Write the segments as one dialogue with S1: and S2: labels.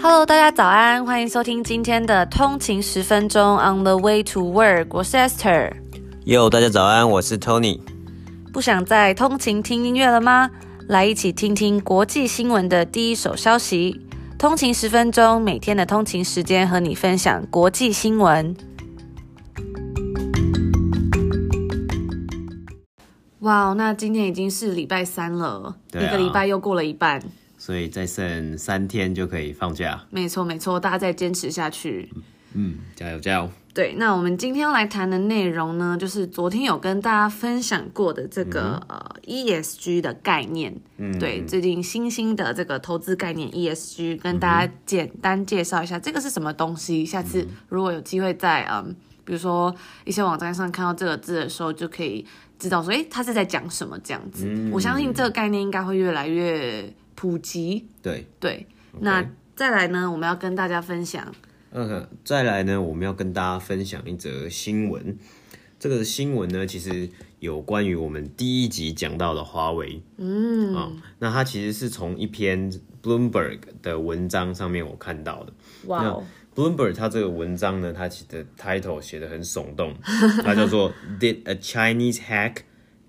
S1: Hello，大家早安，欢迎收听今天的通勤十分钟 On the Way to Work，我是 Esther。
S2: Yo，大家早安，我是 Tony。
S1: 不想再通勤听音乐了吗？来一起听听国际新闻的第一手消息。通勤十分钟，每天的通勤时间和你分享国际新闻。哇，那今天已经是礼拜三了，
S2: 啊，
S1: 一个礼拜又过了一半。
S2: 所以再剩三天就可以放假。
S1: 没错没错，大家再坚持下去。
S2: 嗯，加油加油。
S1: 对，那我们今天要来谈的内容呢，就是昨天有跟大家分享过的这个、嗯、呃 ESG 的概念。嗯，对，最近新兴的这个投资概念 ESG，跟大家简单介绍一下这个是什么东西。下次如果有机会在嗯，比如说一些网站上看到这个字的时候，就可以知道说，哎，他是在讲什么这样子。嗯，我相信这个概念应该会越来越。普及，对对.那再来呢？我们要跟大家分享。
S2: 嗯、再来呢？我们要跟大家分享一则新闻。这个新闻呢，其实有关于我们第一集讲到的华为。嗯，啊、哦，那它其实是从一篇 Bloomberg 的文章上面我看到的。哇. Bloomberg 它这个文章呢，它其实 title 写得很耸动，它叫做 Did a Chinese hack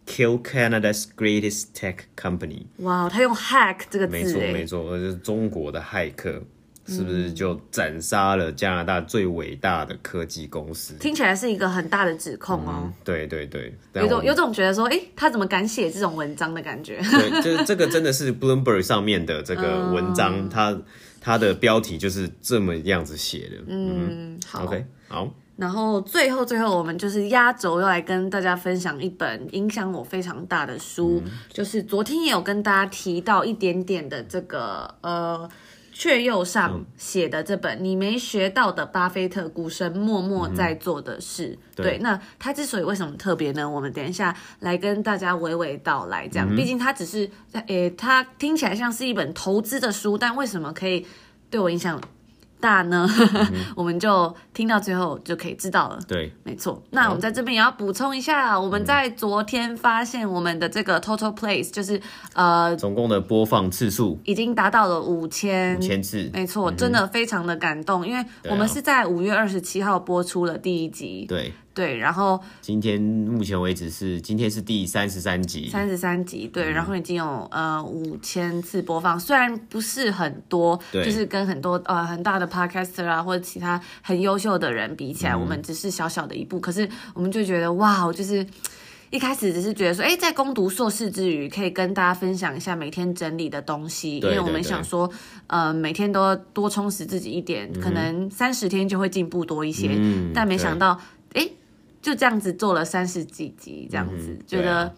S2: Kill Canada's greatest tech company。
S1: 哇，他用 hack 这个字，没
S2: 错没错，就是中国的骇客，是不是就斩杀了加拿大最伟大的科技公司？
S1: 听起来是一个很大的指控哦。
S2: 嗯、对对对，
S1: 有种有种觉得说，哎、欸，他怎么敢写这种文章的感觉？
S2: 对，就是这个真的是 Bloomberg 上面的这个文章，它它的标题就是这么样子写的。嗯，
S1: 嗯好
S2: ，OK，好。
S1: 然后最后最后，我们就是压轴要来跟大家分享一本影响我非常大的书，嗯、就是昨天也有跟大家提到一点点的这个呃，雀右上写的这本、嗯、你没学到的巴菲特股神默默在做的事。嗯、对，对，那他之所以为什么特别呢？我们等一下来跟大家娓娓道来。这样，嗯、毕竟他只是诶，他听起来像是一本投资的书，但为什么可以对我影响大呢，嗯、我们就听到最后就可以知道了。
S2: 对，
S1: 没错。那我们在这边也要补充一下、嗯，我们在昨天发现我们的这个 total plays 就是呃，
S2: 总共的播放次数
S1: 已经达到了五千
S2: 五千次。
S1: 没错、嗯，真的非常的感动，因为我们是在五月二十七号播出了第一集。
S2: 对。
S1: 对，然后
S2: 今天目前为止是今天是第三十三集，
S1: 三十三集，对，嗯、然后已经有呃五千次播放，虽然不是很多，对，就是跟很多呃很大的 podcaster 啊或者其他很优秀的人比起来，嗯、我们只是小小的一步，可是我们就觉得哇，就是一开始只是觉得说，哎，在攻读硕士之余，可以跟大家分享一下每天整理的东西，因为我们想说，呃，每天都多充实自己一点，嗯、可能三十天就会进步多一些，嗯、但没想到，哎。就这样子做了三十几集，这样子、嗯、觉得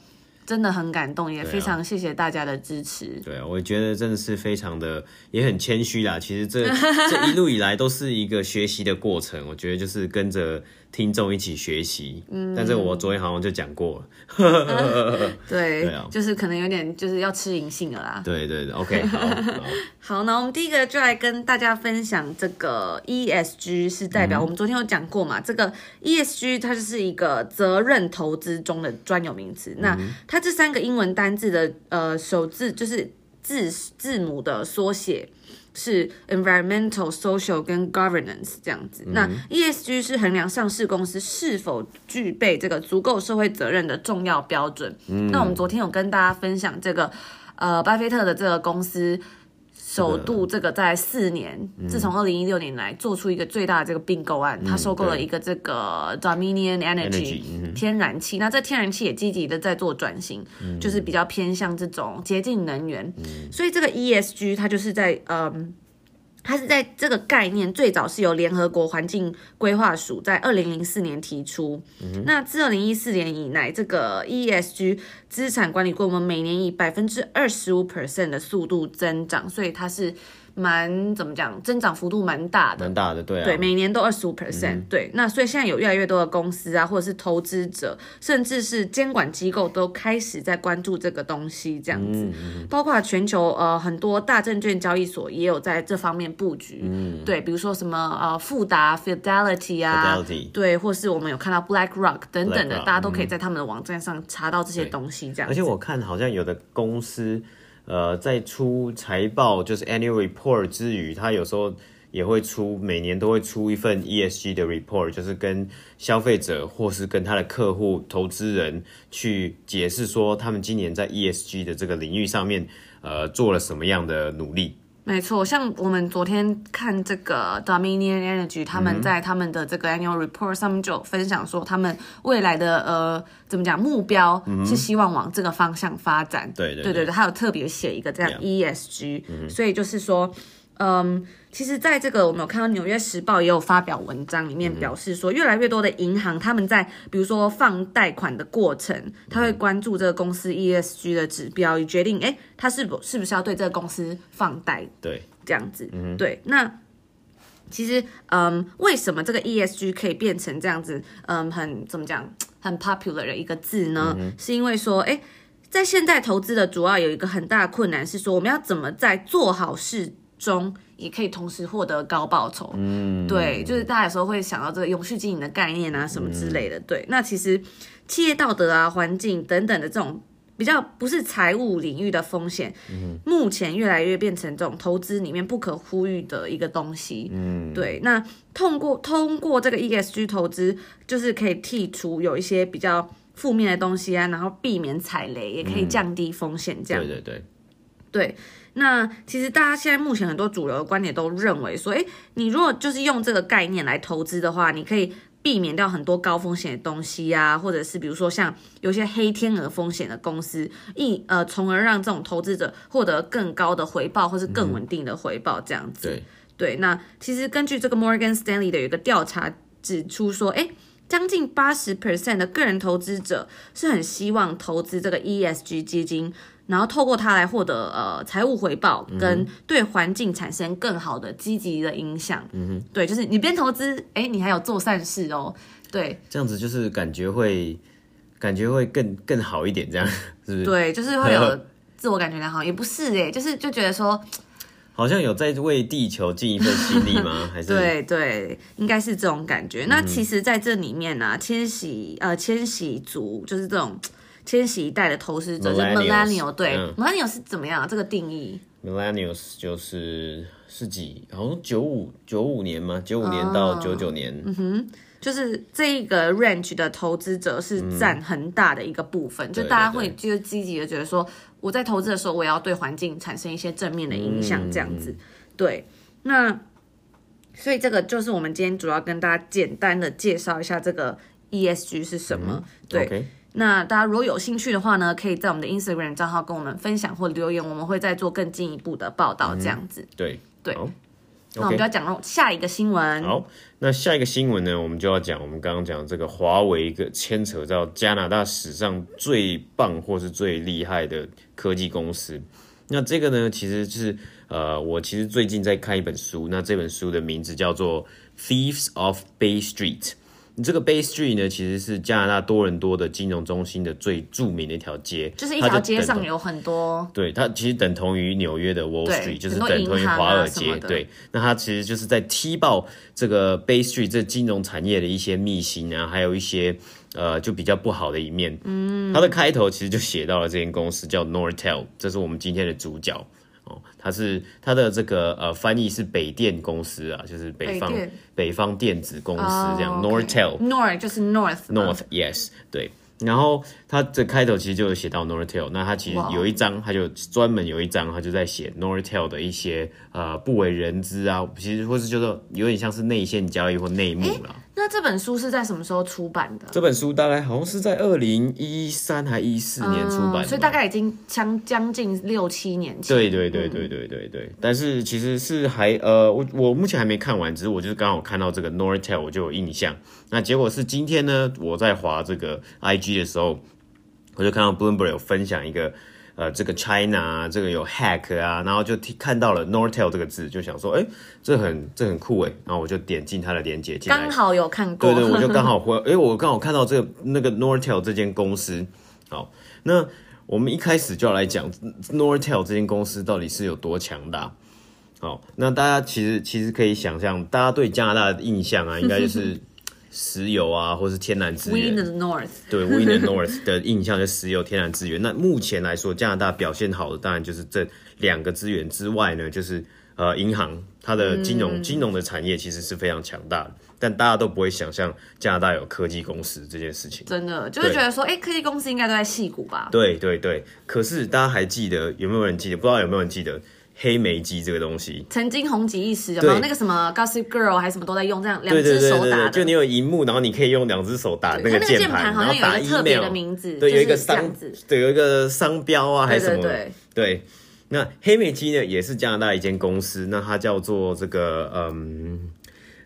S1: 真的很感动，啊、也非常谢谢大家的支持。
S2: 对啊，我觉得真的是非常的，也很谦虚啦。其实这 这一路以来都是一个学习的过程，我觉得就是跟着。听众一起学习，嗯，但是我昨天好像就讲过了，
S1: 嗯、对，对啊，就是可能有点就是要吃银杏了啦，
S2: 对对对，OK，好，好，
S1: 好，那我们第一个就来跟大家分享这个 ESG 是代表、嗯、我们昨天有讲过嘛，这个 ESG 它就是一个责任投资中的专有名词、嗯，那它这三个英文单字的呃首字就是字字母的缩写。是 environmental、social 跟 governance 这样子。嗯、那 ESG 是衡量上市公司是否具备这个足够社会责任的重要标准。嗯、那我们昨天有跟大家分享这个，呃，巴菲特的这个公司。首度这个在四年，嗯、自从二零一六年来做出一个最大的这个并购案，他、嗯、收购了一个这个 Dominion Energy, 天然气，那这天然气也积极的在做转型、嗯，就是比较偏向这种洁净能源、嗯，所以这个 ESG 它就是在嗯。它是在这个概念最早是由联合国环境规划署在二零零四年提出。嗯、那自二零一四年以来，这个 ESG 资产管理规模每年以百分之二十五 percent 的速度增长，所以它是。蛮怎么讲，增长幅度蛮大的，
S2: 蛮大的，对啊，
S1: 对，每年都二十五 percent，对。那所以现在有越来越多的公司啊，或者是投资者，甚至是监管机构都开始在关注这个东西，这样子。包括全球呃很多大证券交易所也有在这方面布局，嗯，对，比如说什么呃富达 Fidelity 啊，Fidelity，对，或是我们有看到 BlackRock 等等的，大家都可以在他们的网站上查到这些东西，这样子。
S2: 而且我看好像有的公司。呃，在出财报就是 annual report 之余，他有时候也会出每年都会出一份 ESG 的 report，就是跟消费者或是跟他的客户、投资人去解释说，他们今年在 ESG 的这个领域上面，呃，做了什么样的努力。
S1: 没错，像我们昨天看这个 Dominion Energy，他们在他们的这个 annual report 上面就有分享说，他们未来的呃怎么讲目标是希望往这个方向发展。
S2: 对对
S1: 对对对，他有特别写一个这样 ESG，所以就是说。嗯，其实，在这个我们有看到《纽约时报》也有发表文章，里面表示说，越来越多的银行他们在比如说放贷款的过程，他会关注这个公司 ESG 的指标，以决定哎，他是不是不是要对这个公司放贷？
S2: 对，
S1: 这样子，对。那其实，嗯，为什么这个 ESG 可以变成这样子，嗯，很怎么讲，很 popular 的一个字呢？是因为说，哎，在现在投资的主要有一个很大的困难是说，我们要怎么在做好事。中也可以同时获得高报酬，嗯，对，就是大家有时候会想到这个永续经营的概念啊，什么之类的，嗯、对。那其实企业道德啊、环境等等的这种比较不是财务领域的风险，嗯，目前越来越变成这种投资里面不可忽略的一个东西，嗯，对。那通过通过这个 ESG 投资，就是可以剔除有一些比较负面的东西啊，然后避免踩雷，也可以降低风险，这样，
S2: 对对对，
S1: 对。那其实大家现在目前很多主流的观点都认为说，诶，你如果就是用这个概念来投资的话，你可以避免掉很多高风险的东西啊，或者是比如说像有些黑天鹅风险的公司，一呃，从而让这种投资者获得更高的回报或是更稳定的回报这样子。
S2: 对
S1: 对，那其实根据这个 Morgan Stanley 的有一个调查指出说，诶，将近八十 percent 的个人投资者是很希望投资这个 ESG 基金。然后透过它来获得呃财务回报，跟对环境产生更好的积极的影响。嗯哼，对，就是你边投资，哎，你还有做善事哦。对，
S2: 这样子就是感觉会感觉会更更好一点，这样 是不是？
S1: 对，就是会有 自我感觉良好，也不是哎，就是就觉得说，
S2: 好像有在为地球尽一份心力吗？还是
S1: 对对，应该是这种感觉。嗯、那其实在这里面呢、啊，千禧呃千禧族就是这种。千禧一代的投资者是 millennial，对、嗯、millennial 是怎么样？这个定义
S2: ？millennials 就是是几？好像九五九五年嘛，九五年到九九年。
S1: 哦、嗯哼，就是这一个 range 的投资者是占很大的一个部分，嗯、就大家会就是积极的觉得说，我在投资的时候，我也要对环境产生一些正面的影响，这样子。嗯、对，那所以这个就是我们今天主要跟大家简单的介绍一下这个 ESG 是什么。嗯、对。那大家如果有兴趣的话呢，可以在我们的 Instagram 账号跟我们分享或留言，我们会再做更进一步的报道。这样子，
S2: 嗯、对
S1: 对。好那我们就要讲到下一个新闻。
S2: 好，那下一个新闻呢，我们就要讲我们刚刚讲这个华为一个牵扯到加拿大史上最棒或是最厉害的科技公司。那这个呢，其实就是呃，我其实最近在看一本书，那这本书的名字叫做《Thieves of Bay Street》。这个 Bay Street 呢，其实是加拿大多伦多的金融中心的最著名的一条街，
S1: 就是一条街上有很多。
S2: 对，它其实等同于纽约的 Wall Street，就是等同于华尔街。对，那它其实就是在踢爆这个 Bay Street 这金融产业的一些秘辛啊，还有一些呃就比较不好的一面。嗯，它的开头其实就写到了这间公司叫 Nortel，这是我们今天的主角。它是它的这个呃翻译是北电公司啊，就是北方北，北方电子公司这样。
S1: Oh,
S2: Nortel
S1: North 就是 North
S2: North yes 对。然后它这开头其实就有写到 Nortel，那它其实有一章，它就专门有一章，它就在写 Nortel 的一些呃不为人知啊，其实或是就是有点像是内线交易或内幕了。
S1: 那这本书是在什么时候出版的？
S2: 这本书大概好像是在二零一三还一四年出版的，嗯，
S1: 所以大概已经将将近六七年前。
S2: 对对对对对对对。嗯、但是其实是还呃，我我目前还没看完，只是我就是刚好看到这个 Nortel，我就有印象。那结果是今天呢，我在划这个 IG 的时候，我就看到 Bloomberg 有分享一个。呃，这个 China 啊，这个有 hack 啊，然后就看到了 Nortel 这个字，就想说，哎，这很这很酷哎，然后我就点进它的链接进来，
S1: 刚好有看过，
S2: 对对，我就 刚好会，哎，我刚好看到这个那个 Nortel 这间公司，好，那我们一开始就要来讲 Nortel 这间公司到底是有多强大，好，那大家其实其实可以想象，大家对加拿大的印象啊，应该就是石油啊，或是天然资源。
S1: We in the North，
S2: 对，We in the North 的印象就是石油、天然资源。那目前来说，加拿大表现好的当然就是这两个资源之外呢，就是呃银行，它的金融、嗯、金融的产业其实是非常强大的。但大家都不会想象加拿大有科技公司这件事情。
S1: 真的就是觉得说，哎、欸，科技公司应该都在戏谷吧？
S2: 对对对。可是大家还记得有没有人记得？不知道有没有人记得？黑莓机这个东西
S1: 曾经红极一时，有没有那个什么 Gossip Girl 还是什么都在用这样两只手打的？
S2: 就你有荧幕，然后你可以用两只手打那个键盘，然后打 email
S1: 的名字，
S2: 对，有一个商，对，有一个商标啊，还是什么？对，对，那黑莓机呢，也是加拿大一间公司，那它叫做这个嗯。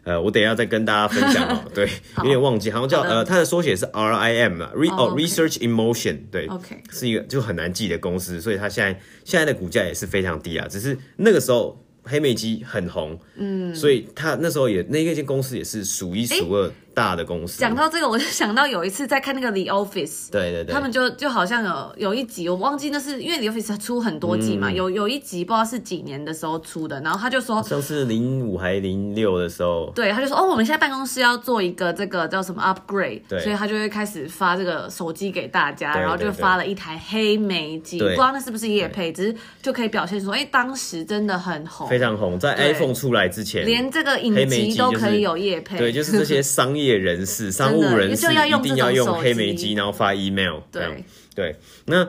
S2: 呃，我等一下再跟大家分享哦。对，有点忘记，好像叫呃，它的缩写是 R I M 啊，Re 哦 Research in Motion，对
S1: ，OK，
S2: 是一个就很难记的公司，所以它现在现在的股价也是非常低啊，只是那个时候。黑莓机很红，嗯，所以它那时候也那一间公司也是数一数二大的公司。
S1: 讲到这个，我就想到有一次在看那个 The Office，
S2: 对对对，
S1: 他们就就好像有有一集，我忘记那是因为 The Office 出很多集嘛，嗯、有有一集不知道是几年的时候出的，然后他就说，
S2: 像是零五还零六的时候，
S1: 对，他就说哦，我们现在办公室要做一个这个叫什么 upgrade，对，所以他就会开始发这个手机给大家，对对对，然后就发了一台黑莓机，不知道那是不是业配，只是就可以表现说，哎，当时真的很红，
S2: 非常红，在 iPhone 出来之前，
S1: 连这个影集都可以有业配，
S2: 对，就是这些商业人士、商务人士一定要用黑莓机，然后发 email。对对，那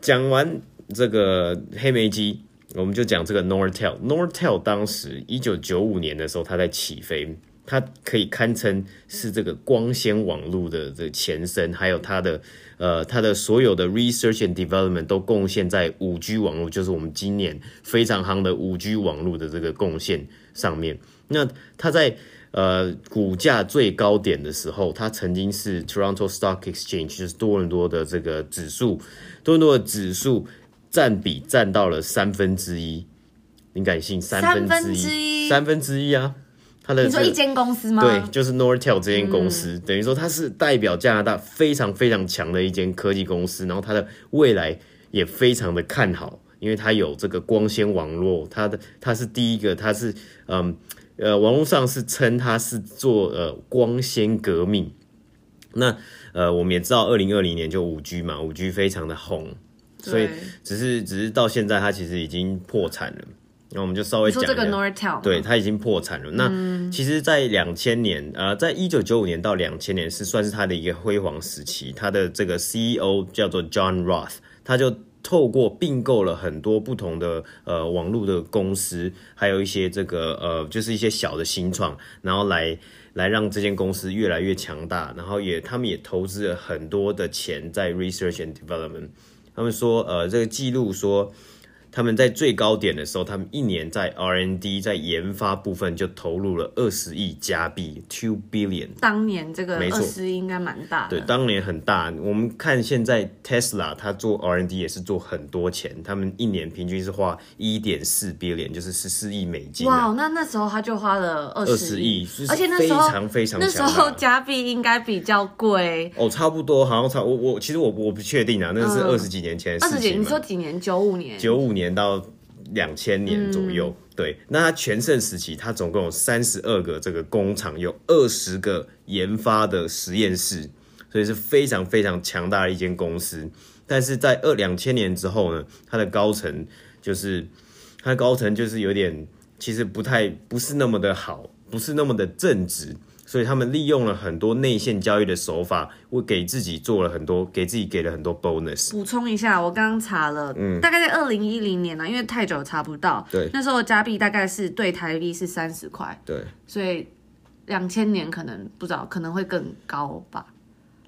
S2: 讲完这个黑莓机，我们就讲这个 Nortel。Nortel 当时一九九五年的时候，它在起飞，它可以堪称是这个光纤网络的这个前身，还有它的呃，它的所有的 research and development 都贡献在五 G 网络，就是我们今年非常夯的五 G 网络的这个贡献上面。那它在呃，股价最高点的时候，它曾经是 Toronto Stock Exchange，就是多伦多的这个指数，多伦多的指数占比占到了三分之一，你敢信？三分之一，三分之一啊！它的、这个、
S1: 你说一间公司吗？
S2: 对，就是 Nortel 这间公司，嗯、等于说它是代表加拿大非常非常强的一间科技公司，然后它的未来也非常的看好，因为它有这个光纤网络，它的它是第一个，它是嗯。呃，网络上是称它是做呃光纤革命。那呃，我们也知道，二零二零年就五 G 嘛，五 G 非常的红，所以只是只是到现在它其实已经破产了。那我们就稍微讲这个
S1: Nortel，
S2: 对，它已经破产了。嗯、那其实，在两千年，呃，在一九九五年到两千年是算是它的一个辉煌时期。它的这个 CEO 叫做 John Roth，他就。透过并购了很多不同的呃网络的公司，还有一些这个呃就是一些小的新创，然后来来让这间公司越来越强大，然后也他们也投资了很多的钱在 research and development。他们说呃这个记录说。他们在最高点的时候，他们一年在 R&D 在研发部分就投入了二十亿加币 （two billion）。
S1: 当年这个二十亿应该蛮大的。
S2: 对，当年很大。我们看现在 Tesla，它做 R&D 也是做很多钱，他们一年平均是花一点四 billion，就是十四亿美金。
S1: 哇，那那时候他就花了二十亿，
S2: 而且那时候非常非常
S1: 那时候加币应该比较贵
S2: 哦，差不多，好像差我我其实我我不确定啊，那是二十几年前的事情。二十几？
S1: 你说几年？九五年？
S2: 九五年。年到两千年左右，嗯、对，那它全盛时期，它总共有三十二个这个工厂，有二十个研发的实验室，所以是非常非常强大的一间公司。但是在二两千年之后呢，它的高层就是它的高层就是有点，其实不太不是那么的好，不是那么的正直。所以他们利用了很多内线交易的手法，我给自己做了很多，给自己给了很多 bonus。
S1: 补充一下，我刚刚查了，嗯，大概在二零一零年呢，因为太久查不到，
S2: 对，
S1: 那时候加币大概是对台币是三十块，
S2: 对，
S1: 所以两千年可能不知道，可能会更高吧？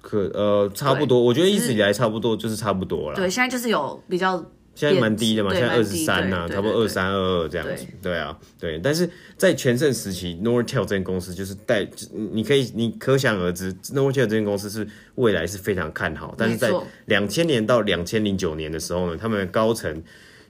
S2: 可呃，差不多，我觉得一直以来差不多就是差不多了。
S1: 对，现在就是有比较。
S2: 现在蛮低的嘛，现在二十三呐，差不多二三二二这样子。对，啊，对。但是在全盛时期，Nortel 这间公司就是带，你可以你可想而知，Nortel 这间公司是未来是非常看好。但是在两千年到两千零九年的时候呢，他们的高层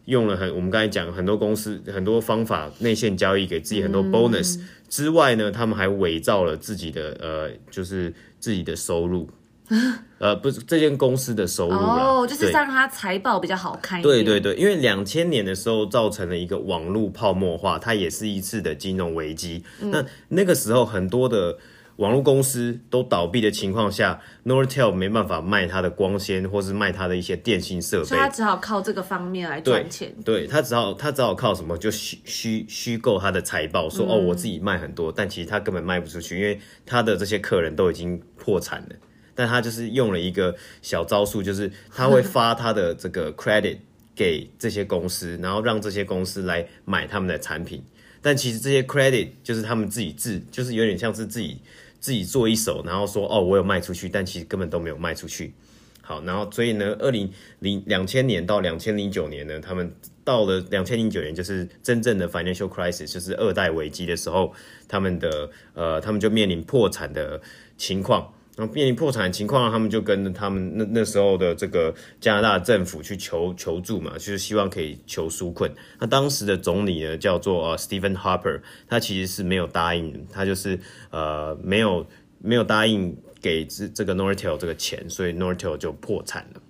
S2: 用了很我们刚才讲很多公司很多方法内线交易，给自己很多 bonus、嗯、之外呢，他们还伪造了自己的呃，就是自己的收入。呃，不是这间公司的收入哦
S1: ，oh, 就是让它财报比较好看一点。
S2: 对对对，因为两千年的时候造成了一个网络泡沫化，它也是一次的金融危机。嗯、那那个时候很多的网络公司都倒闭的情况下，Nortel 没办法卖它的光纤，或是卖它的一些电信设备，
S1: 所以他只好靠这个方面来赚钱。
S2: 对，对他只好它只好靠什么，就虚虚虚构他的财报，说、嗯、哦我自己卖很多，但其实它根本卖不出去，因为它的这些客人都已经破产了。但他就是用了一个小招数，就是他会发他的这个 credit 给这些公司，然后让这些公司来买他们的产品。但其实这些 credit 就是他们自己自，就是有点像是自己。自己做一手，然后说哦，我有卖出去，但其实根本都没有卖出去。好，然后所以呢，二零零两千年到两千零九年呢，他们到了两千零九年，就是真正的 financial crisis，就是二代危机的时候，他们的呃，他们就面临破产的情况。然后面临破产的情况，他们就跟他们那那时候的这个加拿大政府去求求助嘛，就是希望可以求纾困。那当时的总理呢，叫做呃 Stephen Harper，他其实是没有答应，他就是呃没有没有答应给这这个 Nortel 这个钱，所以 Nortel 就破产了。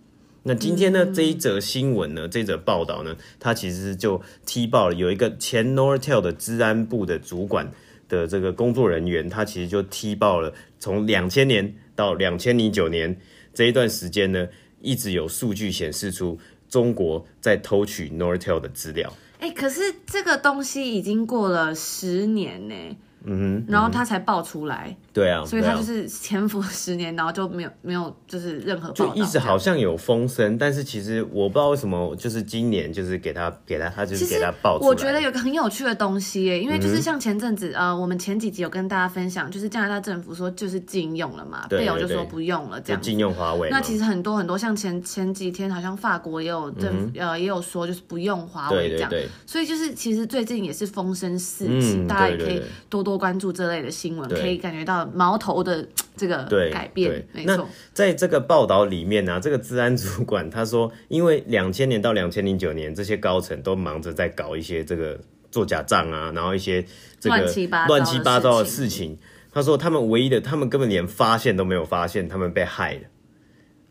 S2: 那今天呢，这一则新闻呢，这则报道呢，他其实就踢爆了有一个前 Nortel 的治安部的主管。的这个工作人员，他其实就踢爆了，从两千年到两千零九年这一段时间呢，一直有数据显示出中国在偷取 Nortel 的资料。
S1: 哎、可是这个东西已经过了十年呢。嗯哼，然后他才爆出来，
S2: 对啊，
S1: 所以他就是潜伏十年，然后就没有没有就是任何
S2: 就一直好像有风声，但是其实我不知道为什么，就是今年就是给他给他他就是给他爆出来。
S1: 我觉得有个很有趣的东西耶，因为就是像前阵子、嗯、呃，我们前几集有跟大家分享，就是加拿大政府说就是禁用了嘛，贝尔就说不用了这样，
S2: 禁用华为。
S1: 那其实很多很多像前前几天好像法国也有政府、嗯、呃也有说就是不用华为这样，所以就是其实最近也是风声四起、嗯，大家也可以多多关注这类的新闻可以感觉到矛头的这个改变，没错。
S2: 在这个报道里面呢、啊，这个治安主管他说，因为两千年到两千零九年，这些高层都忙着在搞一些这个做假账啊，然后一些这个乱七八糟的事情。他说，他们唯一的，他们根本连发现都没有发现，他们被害了。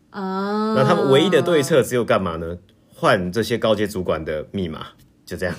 S2: 啊，那他们唯一的对策只有干嘛呢？换这些高阶主管的密码，就这样。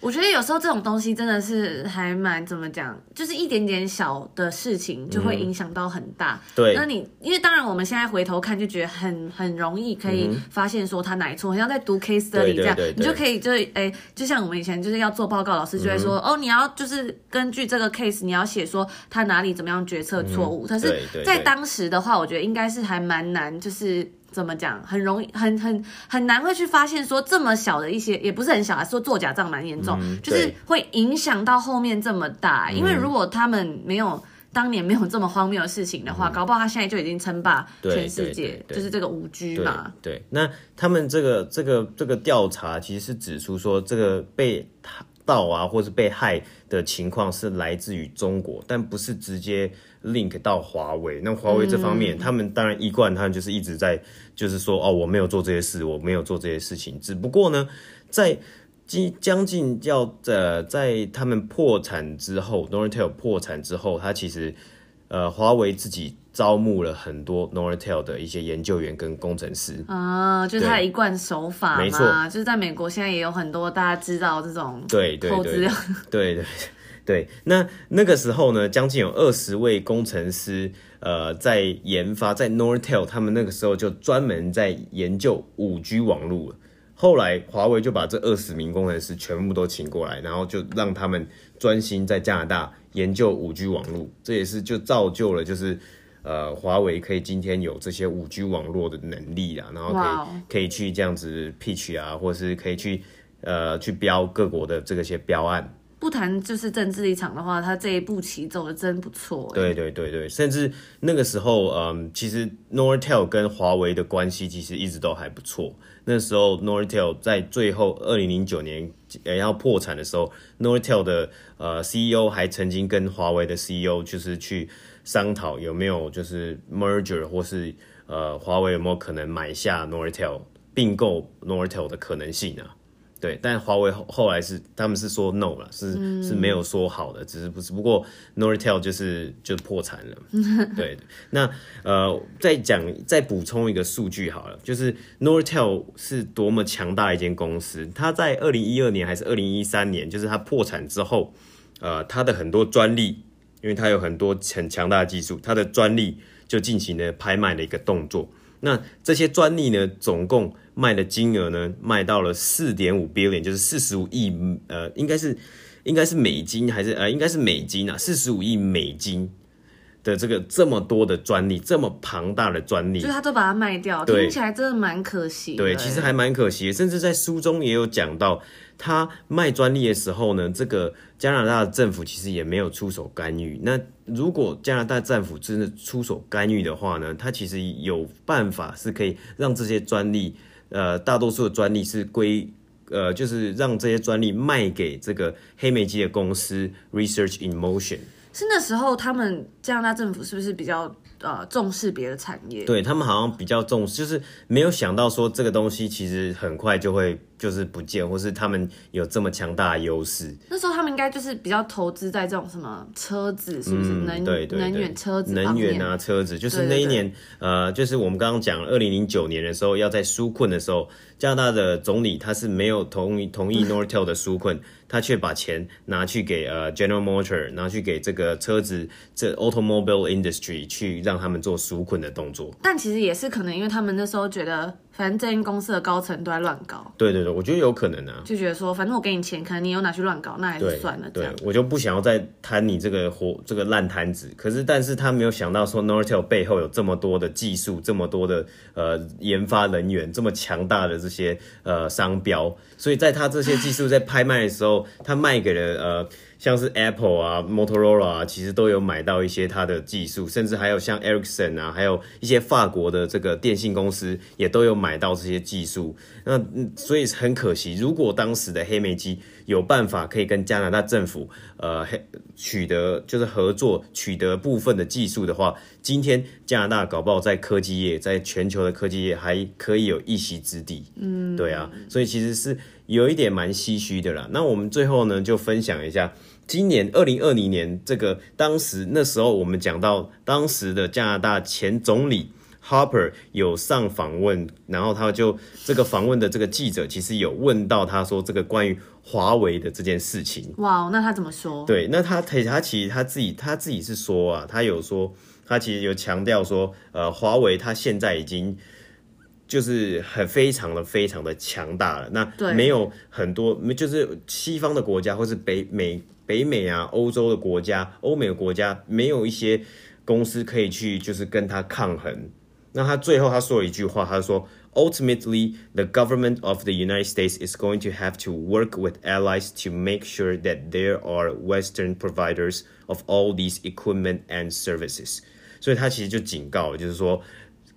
S1: 我觉得有时候这种东西真的是还蛮怎么讲，就是一点点小的事情就会影响到很大。嗯、对，那你因为当然我们现在回头看就觉得很很容易可以发现说他哪一错，像在读 case study 这样，对对对对，你就可以就是哎，就像我们以前就是要做报告，老师就会说、嗯、哦，你要就是根据这个 case，你要写说他哪里怎么样决策错误。可、嗯、是，在当时的话，我觉得应该是还蛮难，就是。怎么讲？很容易，很很很难会去发现说这么小的一些，也不是很小啊，说做假账蛮严重，嗯，就是会影响到后面这么大。因为如果他们没有当年没有这么荒谬的事情的话，嗯，搞不好他现在就已经称霸全世界，就是这个五 G 嘛。
S2: 对，对，那他们这个这个这个调查其实是指出说，这个被盗啊，或是被害的情况是来自于中国，但不是直接。Link 到华为，那华为这方面，嗯，他们当然一贯，他们就是一直在，就是说，哦，我没有做这些事，我没有做这些事情。只不过呢，在将将近要呃，在他们破产之后，Nortel 破产之后，他其实呃，华为自己招募了很多 Nortel 的一些研究员跟工程师。
S1: 啊，就是他一贯手法嘛，没错，就是在美国现在也有很多大家知道这种
S2: 对对对对对。对对，那那个时候呢，将近有二十位工程师，呃，在研发，在 Nortel，他们那个时候就专门在研究五 G 网络了。后来华为就把这二十名工程师全部都请过来，然后就让他们专心在加拿大研究五 G 网络。这也是就造就了，就是呃，华为可以今天有这些五 G 网络的能力啊，然后可以、可以去这样子 pitch 啊，或是可以去呃去标各国的这个些标案。
S1: 不谈就是政治立场的话，他这一步棋走的真不错。
S2: 对对对对，甚至那个时候，嗯，其实 Nortel 跟华为的关系其实一直都还不错。那时候 Nortel 在最后二零零九年要破产的时候，Nortel 的呃 CEO 还曾经跟华为的 CEO 就是去商讨有没有就是 merger 或是呃华为有没有可能买下 Nortel 并购 Nortel 的可能性啊。对，但华为后后来是他们是说 no 了，是、嗯、是没有说好的，只是不是不过 Nortel 就是就破产了。对，那呃再讲再补充一个数据好了，就是 Nortel 是多么强大的一间公司，它在二零一二年还是二零一三年，就是它破产之后，呃，它的很多专利因为它有很多很强大的技术，它的专利就进行了拍卖的一个动作。那这些专利呢，总共卖的金额呢，卖到了四点五 billion，就是四十五亿，呃，应该是应该是美金还是呃，应该是美金啊，四十五亿美金。的这个这么多的专利，这么庞大的专利，
S1: 所以他都把它卖掉，听起来真的蛮可惜。
S2: 对，其实还蛮可惜，甚至在书中也有讲到，他卖专利的时候呢，这个加拿大的政府其实也没有出手干预。那如果加拿大政府真的出手干预的话呢，它其实有办法是可以让这些专利，呃，大多数的专利是归，呃，就是让这些专利卖给这个黑莓机的公司 Research in Motion。
S1: 是那时候，他们加拿大政府是不是比较呃重视别的产业？
S2: 对，他们好像比较重视，就是没有想到说这个东西其实很快就会。就是不见，或是他们有这么强大的优势。
S1: 那时候他们应该就是比较投资在这种什么车子，是不是？能、
S2: 嗯、对对对
S1: 能源车子
S2: 能源啊，车子。就是那一年，呃，就是我们刚刚讲，二零零九年的时候，要在纾困的时候，加拿大的总理他是没有同意同意 Nortel 的纾困，他却把钱拿去给呃 General Motor，拿去给这个车子这 Automobile Industry 去让他们做纾困的动作。
S1: 但其实也是可能，因为他们那时候觉得。反正这间公司的高层都在乱搞，
S2: 对对对，我觉得有可能啊，
S1: 就觉得说，反正我给你钱，可能你又拿去乱搞，那还是算了。
S2: 对，对我就不想要再摊你这个活这个烂摊子。可是，但是他没有想到说，Nortel 背后有这么多的技术，这么多的呃研发人员，这么强大的这些呃商标，所以在他这些技术在拍卖的时候，他卖给了呃。像是 Apple 啊、Motorola 啊，其实都有买到一些它的技术，甚至还有像 Ericsson 啊，还有一些法国的这个电信公司也都有买到这些技术。那所以很可惜，如果当时的黑莓机有办法可以跟加拿大政府呃取得就是合作，取得部分的技术的话，今天加拿大搞不好在科技业，在全球的科技业还可以有一席之地。嗯，对啊，所以其实是有一点蛮唏嘘的啦。那我们最后呢，就分享一下。今年二零二零年，这个当时那时候我们讲到，当时的加拿大前总理 Harper 有上访问，然后他就这个访问的这个记者其实有问到他说这个关于华为的这件事情。
S1: 哇，那他怎么说？
S2: 对，那他他他其实他自己他自己是说啊，他有说他其实有强调说，呃，华为他现在已经就是很非常的非常的强大了，那没有很多就是西方的国家或是北美。北美啊，欧洲的国家，欧美的国家没有一些公司可以去，就是跟他抗衡。那他最后他说了一句话，他说：“Ultimately, the government of the United States is going to have to work with allies to make sure that there are Western providers of all these equipment and services。”所以他其实就警告，就是说，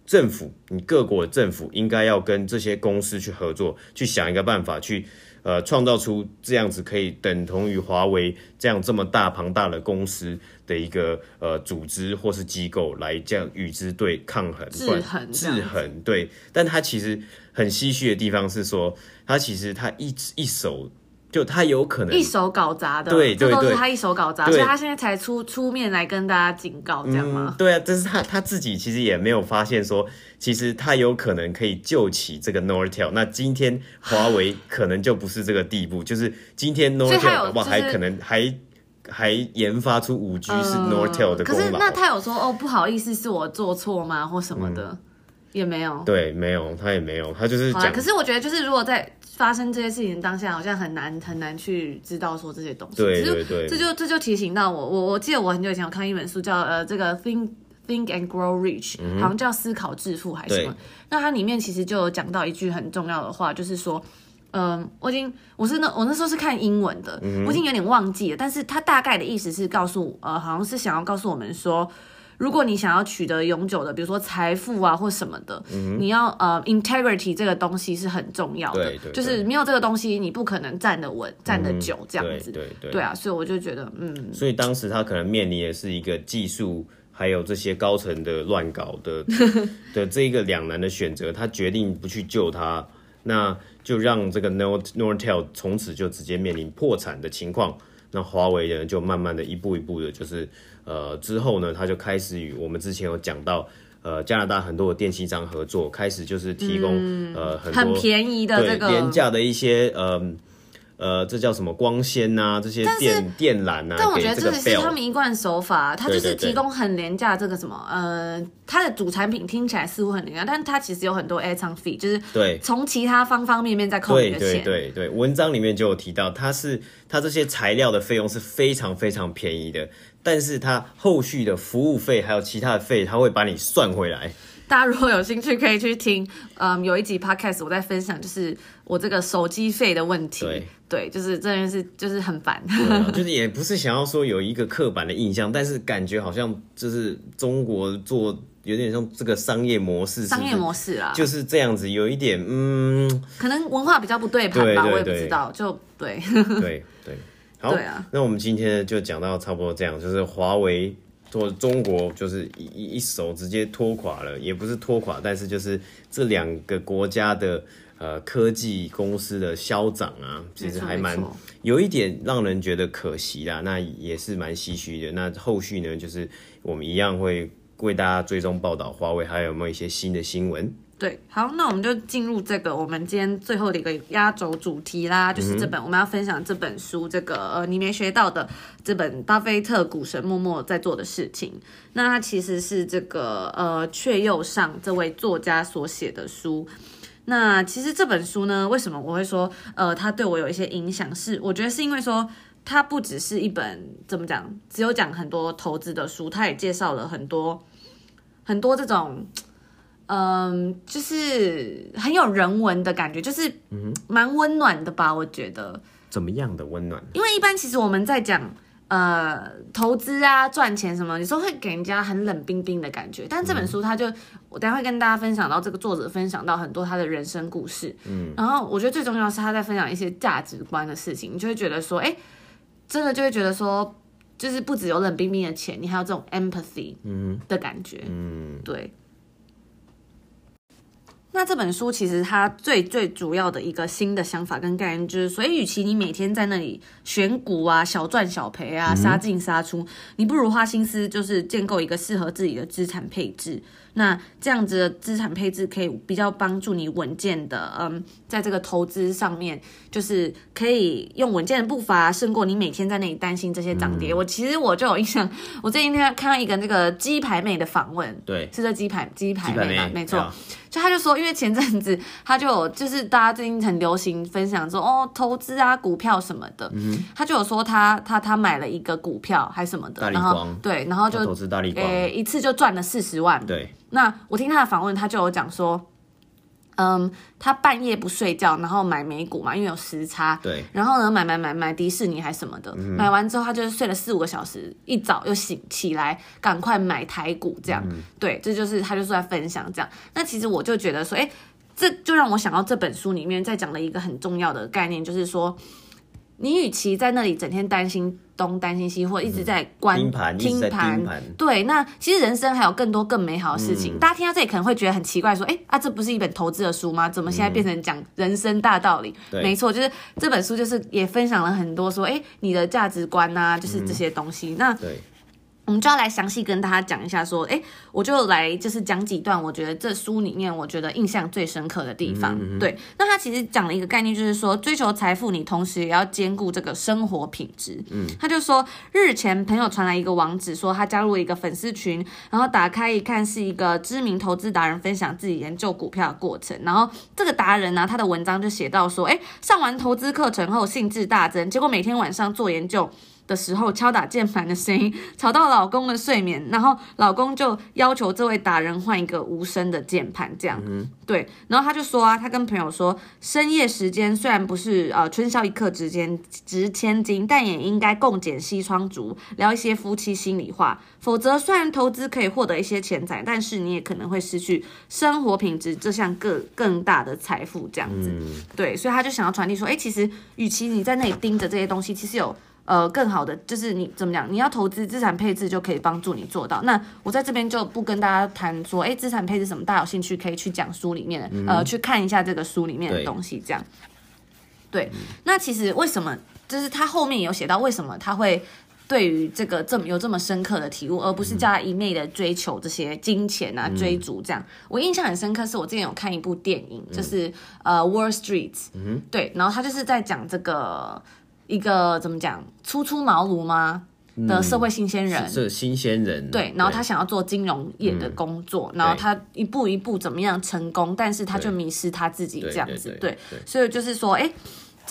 S2: 政府，你各国的政府应该要跟这些公司去合作，去想一个办法去。呃，创造出这样子可以等同于华为这样这么大庞大的公司的一个呃组织或是机构来这样与之对抗衡，
S1: 制衡，
S2: 制衡，对。但他其实很唏嘘的地方是说，他其实他一一手。就他有可能
S1: 一手搞砸的，
S2: 对对对，
S1: 都是他一手搞砸，所以他现在才出出面来跟大家警告，这样吗？
S2: 嗯、对啊，但是他他自己其实也没有发现说，其实他有可能可以救起这个 Nortel。那今天华为可能就不是这个地步，就是今天 Nortel 哇，还可能还还研发出五 G 是 Nortel 的功劳。可是
S1: 那他有说哦，不好意思，是我做错吗，或什么的？嗯也没有，
S2: 对，没有，他也没有，他就是讲。
S1: 可是我觉得，就是如果在发生这些事情当下，好像很难很难去知道说这些东西。
S2: 对对对，
S1: 这就这就提醒到我，我我记得我很久以前有看一本书，叫呃这个 Think Think and Grow Rich，嗯，好像叫思考致富还是什么。那它里面其实就有讲到一句很重要的话，就是说，嗯、呃，我已经我是那我那时候是看英文的，嗯，我已经有点忘记了，但是它大概的意思是告诉呃，好像是想要告诉我们说。如果你想要取得永久的，比如说财富啊或什么的，嗯、你要呃 integrity 这个东西是很重要的，对对对，就是没有这个东西，你不可能站得稳、站得久这样子。对对对，对啊，所以我就觉得，嗯。所以
S2: 当时他可能面临的是一个技术还有这些高层的乱搞的 的这一个两难的选择，他决定不去救他，那就让这个 Nord Nortel 从此就直接面临破产的情况。那华为人，就慢慢的一步一步的，就是。呃，之后呢，他就开始与我们之前有讲到，呃，加拿大很多的电信商合作，开始就是提供、嗯、呃很多
S1: 很便宜的这个
S2: 廉价的一些呃呃，这叫什么光纤啊，这些电电缆啊。
S1: 但我觉得这个是他们一贯手法，他就是提供很廉价这个什么，呃，它的主产品听起来似乎很廉价，但它其实有很多 airtime fee，就是对从其他方方面面在扣你的钱。
S2: 对对对对，文章里面就有提到，它是它这些材料的费用是非常非常便宜的，但是它后续的服务费还有其他的费，它会把你算回来。
S1: 大家如果有兴趣，可以去听，嗯，有一集 podcast 我在分享，就是我这个手机费的问题。对，对，就是这件事，就是很烦。
S2: 就是也不是想要说有一个刻板的印象，但是感觉好像就是中国做有点像这个商业模式，
S1: 商业模式啊，
S2: 就是这样子，有一点嗯，
S1: 可能文化比较不对盘吧，我也不知道，就对，
S2: 对对，好，那我们今天就讲到差不多这样，就是华为。做中国就是一一手直接拖垮了，也不是拖垮，但是就是这两个国家的呃科技公司的消长啊，其实还蛮有一点让人觉得可惜啦，那也是蛮唏嘘的。那后续呢，就是我们一样会为大家追踪报道华为还有没有一些新的新闻。
S1: 对，好，那我们就进入这个我们今天最后的一个压轴主题啦，就是这本、嗯、我们要分享这本书，这个呃你没学到的这本巴菲特股神默默在做的事情。那它其实是这个呃阙又上这位作家所写的书。那其实这本书呢，为什么我会说呃它对我有一些影响？是我觉得是因为说它不只是一本怎么讲，只有讲很多投资的书，它也介绍了很多很多这种。嗯，就是很有人文的感觉，就是蛮温暖的吧？我觉得
S2: 怎么样的温暖？
S1: 因为一般其实我们在讲呃投资啊、赚钱什么，有时候会给人家很冷冰冰的感觉。但这本书，它就我等下会跟大家分享到这个作者分享到很多他的人生故事。嗯，然后我觉得最重要是他在分享一些价值观的事情，你就会觉得说，哎，真的就会觉得说，就是不只有冷冰冰的钱，你还有这种 empathy 嗯的感觉。嗯，对。那这本书其实它最最主要的一个新的想法跟概念就是，所以与其你每天在那里选股啊，小赚小赔啊，杀进杀出，你不如花心思就是建构一个适合自己的资产配置。那这样子的资产配置可以比较帮助你稳健的，嗯，在这个投资上面，就是可以用稳健的步伐胜过你每天在那里担心这些涨跌。嗯、我其实我就有印象，我最近看看到一个那个鸡排妹的访问，对，是这鸡排鸡排妹嘛，没错。就他就说，因为前阵子他就有就是大家最近很流行分享说哦投资啊股票什么的，嗯、他就有说他他他买了一个股票还什么的，然后对，然后就投资大力光，诶一次就赚了四十万，对。那我听他的访问，他就有讲说，嗯，他半夜不睡觉，然后买美股嘛，因为有时差，对。然后呢，买买买买迪士尼还什么的，嗯、买完之后他就是睡了四五个小时，一早又醒起来，赶快买台股这样。嗯、对，这就是他就是在分享这样。那其实我就觉得说，哎，这就让我想到这本书里面在讲的一个很重要的概念，就是说。你与其在那里整天担心东担心西，或一直在观听盘，听盘，对，那其实人生还有更多更美好的事情。嗯、大家听到这里可能会觉得很奇怪，说：“哎啊，这不是一本投资的书吗？怎么现在变成讲人生大道理？”嗯、没错，就是这本书就是也分享了很多说：“哎，你的价值观啊，就是这些东西。嗯”那对。我们就要来详细跟大家讲一下，说，哎，我就来就是讲几段，我觉得这书里面我觉得印象最深刻的地方。嗯嗯对，那他其实讲了一个概念，就是说追求财富，你同时也要兼顾这个生活品质。嗯，他就说，日前朋友传来一个网址，说他加入了一个粉丝群，然后打开一看，是一个知名投资达人分享自己研究股票的过程。然后这个达人呢、啊，他的文章就写到说，哎，上完投资课程后兴致大增，结果每天晚上做研究。的时候敲打键盘的声音 吵到老公的睡眠，然后老公就要求这位达人换一个无声的键盘，这样，嗯、对，然后他就说啊，他跟朋友说，深夜时间虽然不是呃春宵一刻之间值千金，但也应该共剪西窗烛，聊一些夫妻心里话，否则虽然投资可以获得一些钱财，但是你也可能会失去生活品质这项更更大的财富，这样。子，嗯、对，所以他就想要传递说，哎，其实与其你在那里盯着这些东西，其实有。呃，更好的就是你怎么讲？你要投资资产配置就可以帮助你做到。那我在这边就不跟大家谈说，哎，资产配置什么？大家有兴趣可以去讲书里面的，嗯、呃，去看一下这个书里面的东西。这样，对。那其实为什么？就是他后面有写到为什么他会对于这个这么有这么深刻的体悟，而不是叫他一昧的追求这些金钱啊、嗯、追逐这样。我印象很深刻，是我之前有看一部电影，嗯、就是呃《Wall Street》，嗯，对，然后他就是在讲这个一个怎么讲初出茅庐吗？的社会新鲜人，
S2: 是新鲜人，
S1: 对，然后他想要做金融业的工作，然后他一步一步怎么样成功，但是他就迷失他自己这样子，对，所以就是说，哎。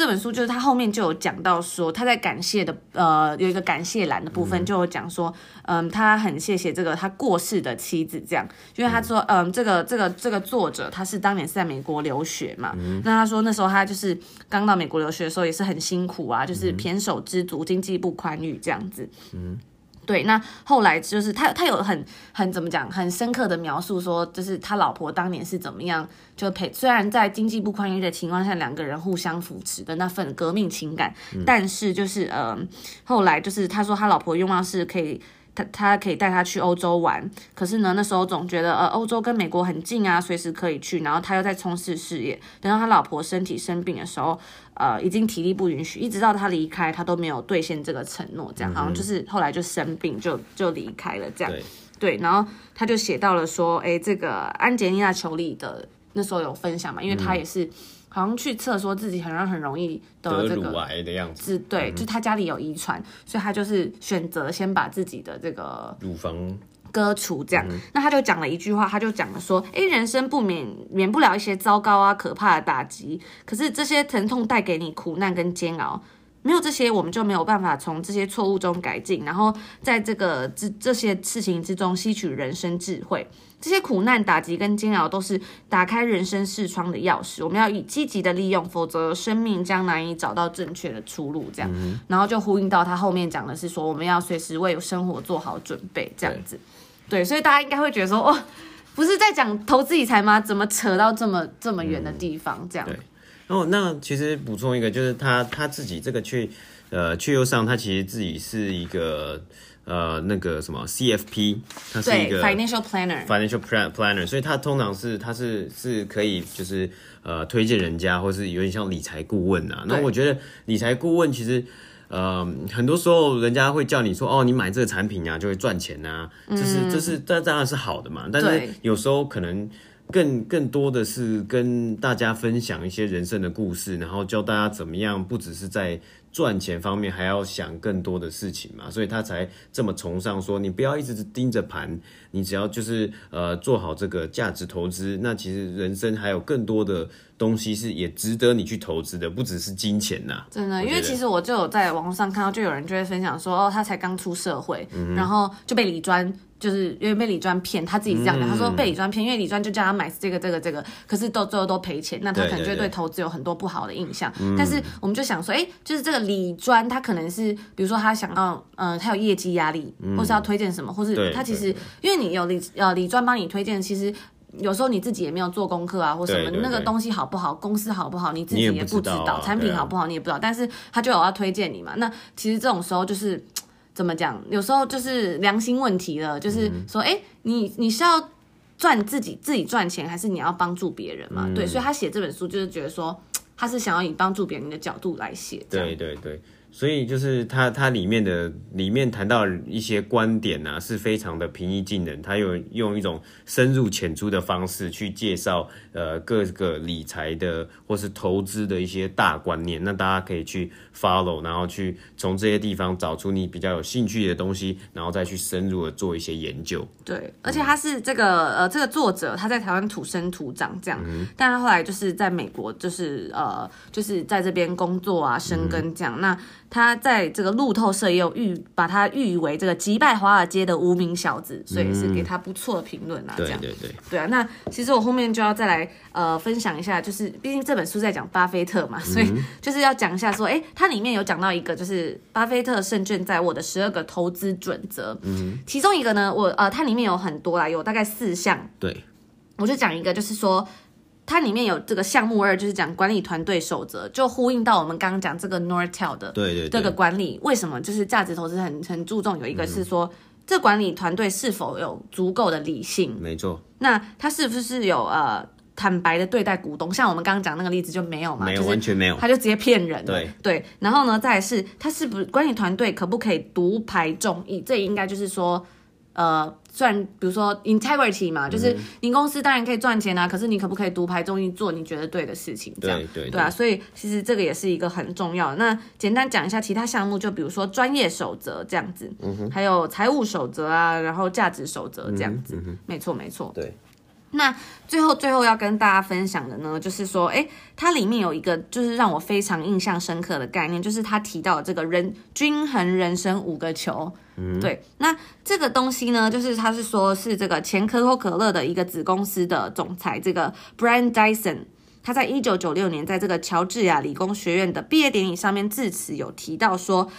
S1: 这本书就是他后面就有讲到说，他在感谢的呃有一个感谢栏的部分就有讲说，嗯，他很谢谢这个他过世的妻子，这样，因为他说，嗯，这个这个这个作者他是当年是在美国留学嘛，那他说那时候他就是刚到美国留学的时候也是很辛苦啊，就是胼手知足，经济不宽裕这样子，嗯。对，那后来就是他，他有很很怎么讲，很深刻的描述说，就是他老婆当年是怎么样就陪，虽然在经济不宽裕的情况下，两个人互相扶持的那份革命情感，嗯、但是就是呃，后来就是他说他老婆愿望是可以。他他可以带他去欧洲玩，可是呢，那时候总觉得呃，欧洲跟美国很近啊，随时可以去。然后他又在从事事业，等到他老婆身体生病的时候，呃，已经体力不允许，一直到他离开，他都没有兑现这个承诺，这样、嗯、好像就是后来就生病就就离开了这样。对，对，然后他就写到了说，哎，这个安杰尼娜·裘莉的那时候有分享嘛，因为他也是。嗯好像去测说自己好像很容易得这个
S2: 乳癌的样子，
S1: 对，就他家里有遗传，所以他就是选择先把自己的这个
S2: 乳房
S1: 割除，这样。那他就讲了一句话，他就讲了说：“哎，人生不免免不了一些糟糕啊、可怕的打击，可是这些疼痛带给你苦难跟煎熬，没有这些，我们就没有办法从这些错误中改进，然后在这个这这些事情之中吸取人生智慧。”这些苦难、打击跟煎熬都是打开人生视窗的钥匙，我们要以积极的利用，否则生命将难以找到正确的出路。这样，嗯、然后就呼应到他后面讲的是说，我们要随时为生活做好准备，这样子。对，对，所以大家应该会觉得说，哦，不是在讲投资理财吗？怎么扯到这么这么远的地方？这样。对。
S2: 哦，那其实补充一个，就是他他自己这个去呃去优上，他其实自己是一个。呃，那个什么 CFP，它是一个
S1: financial planner，financial
S2: planner，所以它通常是它是是可以就是呃推荐人家，或是有点像理财顾问啊。那我觉得理财顾问其实呃很多时候人家会叫你说哦，你买这个产品啊就会赚钱啊，这是这是这当然是好的嘛。但是有时候可能更更多的是跟大家分享一些人生的故事，然后教大家怎么样，不只是在。赚钱方面还要想更多的事情嘛，所以他才这么崇尚说，你不要一直盯着盘，你只要就是呃做好这个价值投资，那其实人生还有更多的东西是也值得你去投资的，不只是金钱呐。真
S1: 的，因为其实我就有在网络上看到，就有人就会分享说，哦，他才刚出社会，嗯、然后就被理专。就是因为被李专骗，他自己这样的，他说被李专骗，因为李专就叫他买这个这个这个，可是都最后都赔钱，那他可能就会对投资有很多不好的印象。但是我们就想说，哎、欸，就是这个李专，他可能是比如说他想要，嗯、呃，他有业绩压力，或是要推荐什么，或是他其实因为你有李呃李专帮你推荐，其实有时候你自己也没有做功课啊，或什么，对对对，那个东西好不好，公司好不好，你自己也不知道，知道啊、产品好不好你也不知道，但是他就有要推荐你嘛。那其实这种时候就是。怎么讲？有时候就是良心问题了，就是说，哎、嗯，你你是要赚自己自己赚钱，还是你要帮助别人嘛？嗯、对，所以他写这本书就是觉得说，他是想要以帮助别人的角度来写。
S2: 对对对。所以就是它，它里面的里面谈到一些观点啊，是非常的平易近人。他有用一种深入浅出的方式去介绍呃各个理财的或是投资的一些大观念，那大家可以去 follow，然后去从这些地方找出你比较有兴趣的东西，然后再去深入的做一些研究。
S1: 对，而且他是这个呃这个作者，他在台湾土生土长这样，嗯、但他后来就是在美国，就是呃就是在这边工作啊，生根这样、嗯、那。他在这个路透社也有誉，把他誉为这个击败华尔街的无名小子，所以是给他不错的评论啊。这样、嗯、对对对，对啊。那其实我后面就要再来呃分享一下，就是毕竟这本书在讲巴菲特嘛，所以就是要讲一下说，哎，它里面有讲到一个就是巴菲特胜券在握的十二个投资准则。嗯，其中一个呢，我呃它里面有很多啦，有大概四项。
S2: 对，
S1: 我就讲一个，就是说。它里面有这个项目二，就是讲管理团队守则，就呼应到我们刚刚讲这个 Nortel 的对对这个管理，为什么就是价值投资很很注重有一个是说，这管理团队是否有足够的理性？
S2: 没错。
S1: 那他是不是有呃？坦白的对待股东，像我们刚刚讲那个例子就没有嘛，
S2: 没有、
S1: 就是、
S2: 完全没有，
S1: 他就直接骗人。
S2: 对
S1: 对，然后呢，再来是他是不是管理团队可不可以独排众议？这应该就是说。呃，赚比如说 integrity 嘛，就是你公司当然可以赚钱啊，可是你可不可以独排众议做你觉得对的事情？这样
S2: 对对
S1: 对啊，所以其实这个也是一个很重要的。那简单讲一下其他项目，就比如说专业守则这样子，嗯、还有财务守则啊，然后价值守则这样子，没错没错。
S2: 对。
S1: 那最后最后要跟大家分享的呢，就是说，哎，它里面有一个就是让我非常印象深刻的概念，就是他提到这个人均衡人生五个球。对。那这个东西呢，就是他是说是这个前可口可乐的一个子公司的总裁，这个 Brian Dyson，他在一九九六年在这个乔治亚理工学院的毕业典礼上面致辞，有提到说。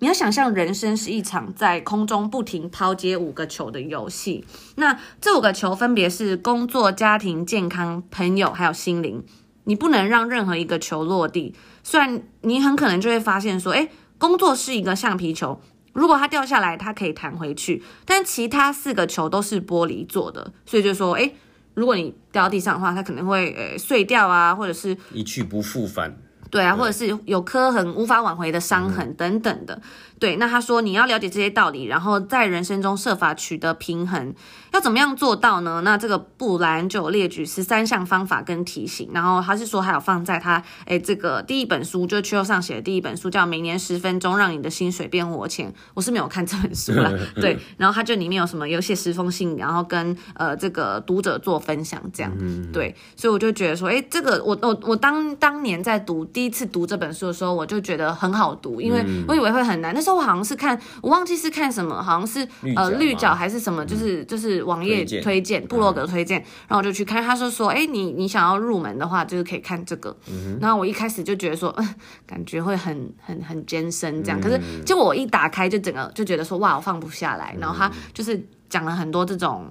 S1: 你要想象人生是一场在空中不停抛接五个球的游戏，那这五个球分别是工作、家庭、健康、朋友，还有心灵。你不能让任何一个球落地。虽然你很可能就会发现说，诶，工作是一个橡皮球，如果它掉下来，它可以弹回去，但其他四个球都是玻璃做的，所以就说，哎，如果你掉到地上的话，它可能会诶碎掉啊，或者是
S2: 一去不复返。
S1: 对啊，或者是有磕痕无法挽回的伤痕等等的。对，那他说你要了解这些道理，然后在人生中设法取得平衡，要怎么样做到呢？那这个布兰就有列举十三项方法跟提醒，然后他是说还有放在他诶这个第一本书，就 Chill 上写的第一本书叫《每年十分钟让你的薪水变活钱》，我是没有看这本书啦。对，然后他就里面有什么有写十封信，然后跟呃这个读者做分享这样。对，所以我就觉得说，诶，这个我我我当当年在读第一次读这本书的时候，我就觉得很好读，因为我以为会很难，但是。我好像是看，我忘记是看什么，好像是呃绿角还是什么，就是就是网页推荐、部落格推荐，然后我就去看。他说说，哎，你你想要入门的话，就是可以看这个。然后我一开始就觉得说，嗯，感觉会很很很艰深这样。可是结果我一打开，就整个就觉得说，哇，我放不下来。然后他就是讲了很多这种。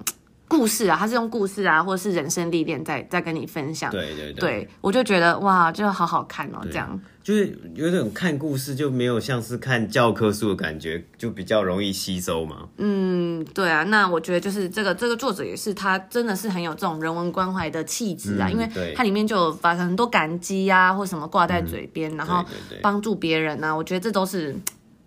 S1: 故事啊，他是用故事啊，或者是人生历练在在跟你分享。
S2: 对对对，
S1: 对我就觉得哇，就好好看哦，这样
S2: 就是有种看故事就没有像是看教科书的感觉，就比较容易吸收嘛。
S1: 嗯，对啊，那我觉得就是这个这个作者也是他真的是很有这种人文关怀的气质啊，嗯、因为他里面就有把很多感激啊或什么挂在嘴边，嗯、然后帮助别人啊，我觉得这都是。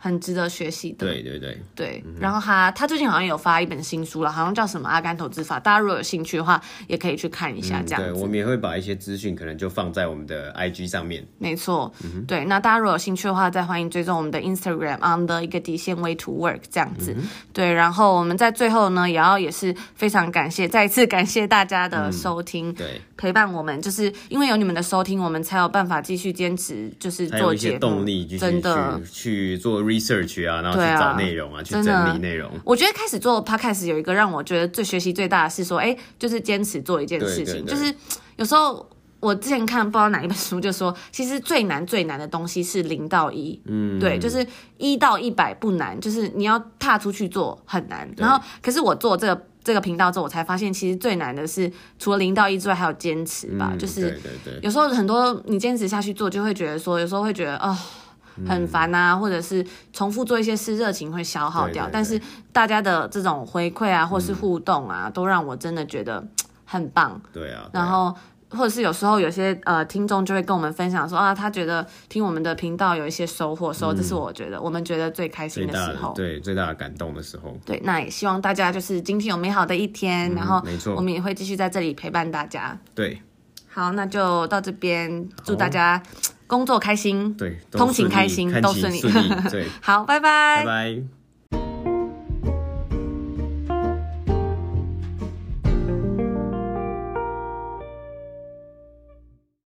S1: 很值得学习的，
S2: 对对对
S1: 对。然后他他最近好像有发一本新书了，好像叫什么《阿甘投资法》，大家如果有兴趣的话，也可以去看一下。这样子，
S2: 对，我们也会把一些资讯可能就放在我们的 IG 上面。
S1: 没错，对。那大家如果有兴趣的话，再欢迎追踪我们的 Instagram on the 一个底线 way to work 这样子。对，然后我们在最后呢，也要也是非常感谢，再一次感谢大家的收听，
S2: 对，
S1: 陪伴我们，就是因为有你们的收听，我们才有办法继续坚持，就是做节目，
S2: 动力真的去做 research 啊，然后去找内容啊，啊去整理内容。
S1: 我觉得开始做 podcast 有一个让我觉得最学习最大的是说，哎，就是坚持做一件事情。就是有时候我之前看不知道哪一本书就说，其实最难最难的东西是零到一。嗯，对，就是一到一百不难，就是你要踏出去做很难。然后，可是我做这个这个频道之后，我才发现其实最难的是除了零到一之外，还有坚持吧。嗯、就是有时候很多你坚持下去做，就会觉得说，有时候会觉得啊。哦很烦啊，或者是重复做一些事，热情会消耗掉。对对对，但是大家的这种回馈啊，或是互动啊，嗯、都让我真的觉得很棒。
S2: 对啊。对啊，
S1: 然后，或者是有时候有些呃听众就会跟我们分享说啊，他觉得听我们的频道有一些收获，时候、嗯、这是我觉得我们觉得最开心的时候，
S2: 对，最大的感动的时候。
S1: 对，那也希望大家就是今天有美好的一天，嗯、然后没错，我们也会继续在这里陪伴大家。
S2: 对，
S1: 好，那就到这边，祝大家。
S2: 哦
S1: 工作开心，
S2: 对，
S1: 通勤开心，都顺利，
S2: 顺利，对，
S1: 好，拜拜，
S2: 拜拜。